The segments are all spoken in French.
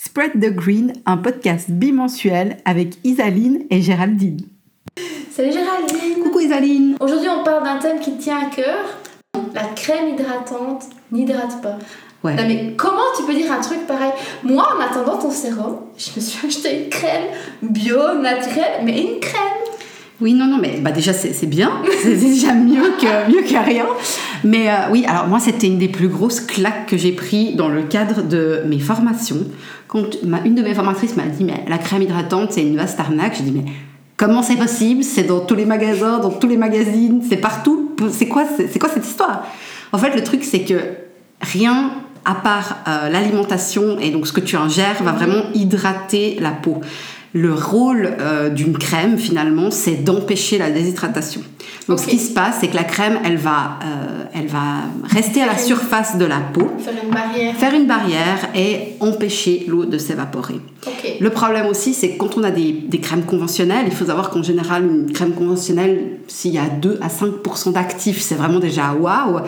Spread the Green, un podcast bimensuel avec Isaline et Géraldine. Salut Géraldine Coucou Isaline Aujourd'hui on parle d'un thème qui te tient à cœur. La crème hydratante n'hydrate pas. Ouais. Non mais comment tu peux dire un truc pareil? Moi en attendant ton sérum, je me suis acheté une crème bio, naturelle, mais une crème Oui, non, non, mais bah déjà c'est c'est bien, c'est déjà mieux que, mieux que rien. Mais euh, oui, alors moi c'était une des plus grosses claques que j'ai pris dans le cadre de mes formations. Quand ma- une de mes formatrices m'a dit, mais la crème hydratante c'est une vaste arnaque, j'ai dit, mais comment c'est possible? C'est dans tous les magasins, dans tous les magazines, c'est partout. C'est quoi, c'est quoi cette histoire? En fait, le truc c'est que rien à part euh, l'alimentation et donc ce que tu ingères va vraiment hydrater la peau. Le rôle euh, d'une crème finalement c'est d'empêcher la déshydratation. Donc ce qui se passe c'est que la crème elle va, euh, elle va rester à la surface de la peau, Faire une barrière. faire une barrière et empêcher l'eau de s'évaporer. Le problème aussi, c'est que quand on a des, des crèmes conventionnelles, il faut savoir qu'en général, une crème conventionnelle, s'il y a 2 à 5% d'actifs, c'est vraiment déjà waouh.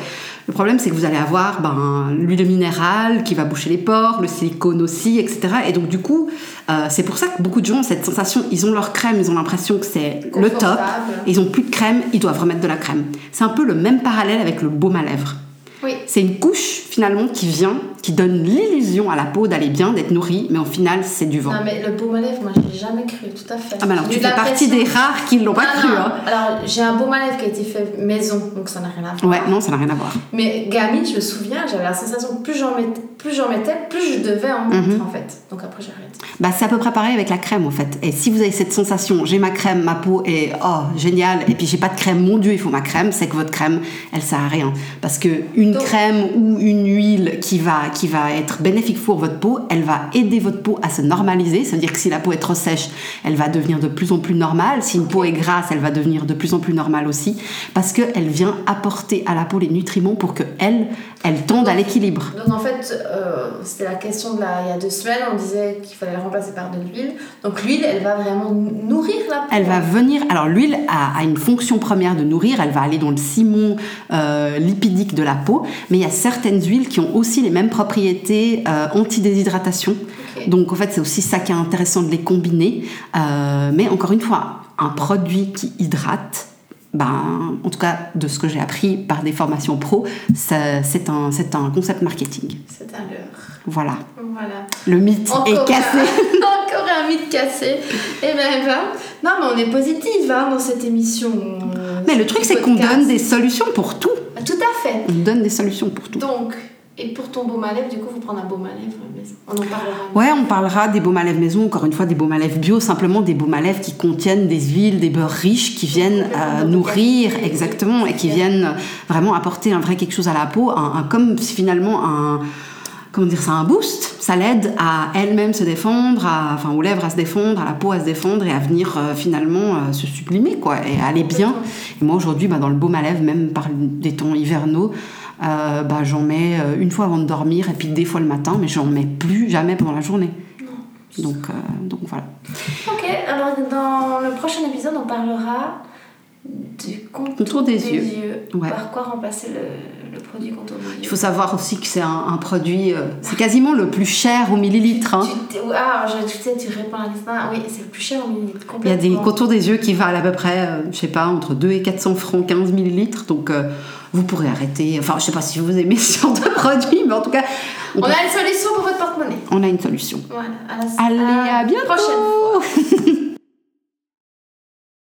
Le problème, c'est que vous allez avoir ben, l'huile minérale qui va boucher les pores, le silicone aussi, etc. Et donc, du coup, euh, c'est pour ça que beaucoup de gens ont cette sensation, ils ont leur crème, ils ont l'impression que c'est le top. Ils ont plus de crème, ils doivent remettre de la crème. C'est un peu le même parallèle avec le baume à lèvres. Oui. C'est une couche finalement qui vient, qui donne l'illusion à la peau d'aller bien, d'être nourrie, mais au final, c'est du vent. Non mais le baume à lèvres, moi je l'ai jamais cru, tout à fait. Ah bah alors tu fais partie des rares qui l'ont pas Non, cru. non. Hein. Alors j'ai un baume à lèvres qui a été fait maison, donc ça n'a rien à voir. Ouais, non, ça n'a rien à voir. Mais gamine, je me souviens, j'avais la sensation que plus j'en mettais, plus mettais, plus je devais en mettre Mhm. en fait. Donc après j'arrête. Bah, c'est à peu près pareil avec la crème en fait. Et si vous avez cette sensation, j'ai ma crème, ma peau est oh génial, et puis j'ai pas de crème, mon dieu, il faut ma crème, c'est que votre crème, elle sert à rien. Parce que une Donc- crème ou une huile qui va, qui va être bénéfique pour votre peau, elle va aider votre peau à se normaliser. Ça veut dire que si la peau est trop sèche, elle va devenir de plus en plus normale. Si une peau est grasse, elle va devenir de plus en plus normale aussi. Parce qu'elle vient apporter à la peau les nutriments pour que elle, elle tende à l'équilibre. Donc en fait, euh, c'était la question de la, il y a deux semaines, on disait qu'il fallait la remplacer par de l'huile. Donc l'huile, elle va vraiment nourrir la peau. Elle va venir. Alors l'huile a, a une fonction première de nourrir. Elle va aller dans le cimon euh, lipidique de la peau, mais il y a certaines huiles qui ont aussi les mêmes propriétés euh, anti-déshydratation. Donc en fait c'est aussi ça qui est intéressant de les combiner. Euh, mais encore une fois, un produit qui hydrate. Ben, en tout cas, de ce que j'ai appris par des formations pro, c'est un, un concept marketing. C'est un leurre. Voilà. Voilà. Le mythe Encore est cassé. Un, encore un mythe cassé. Eh ben, eh ben. Non, mais on est positive hein, dans cette émission. Mais le truc, c'est qu'on donne des solutions pour tout. Tout à fait. On donne des solutions pour tout. Donc, et pour ton baume à lèvres, du coup, vous prendre un baume à lèvres maison. On en parlera. Ouais, on parlera des baumes à lèvres maison, encore une fois des baumes à lèvres bio, simplement des baumes à lèvres qui contiennent des huiles, des beurres riches, qui viennent euh, nourrir, exactement, et qui viennent vraiment apporter un vrai quelque chose à la peau, un, un- comme finalement un comment dire ça un boost ça l'aide à elle-même se défendre à, enfin aux lèvres à se défendre à la peau à se défendre et à venir euh, finalement euh, se sublimer quoi et à aller bien et moi aujourd'hui bah, dans le baume à lèvres même par des temps hivernaux euh, bah, j'en mets euh, une fois avant de dormir et puis des fois le matin mais j'en mets plus jamais pendant la journée donc, euh, donc voilà. Ok, alors dans le prochain épisode, on parlera du contour, Contour des des yeux. yeux. Ouais. Par quoi remplacer le, le produit Il faut savoir aussi que c'est un, un produit, euh, c'est quasiment le plus cher au millilitre. hein. Tu, ah, je, tu sais, tu réponds à liste. Ah, oui, c'est le plus cher au millilitre. Il y a des contours des yeux qui valent à peu près, euh, je sais pas, entre 2 et 400 francs 15 millilitres. Donc euh, vous pourrez arrêter. Enfin, je sais pas si vous aimez ce genre de produit, mais en tout cas, on, On peut- a une solution pour votre porte-monnaie. on a une solution. Voilà. À la, Allez, à bientôt prochaine fois.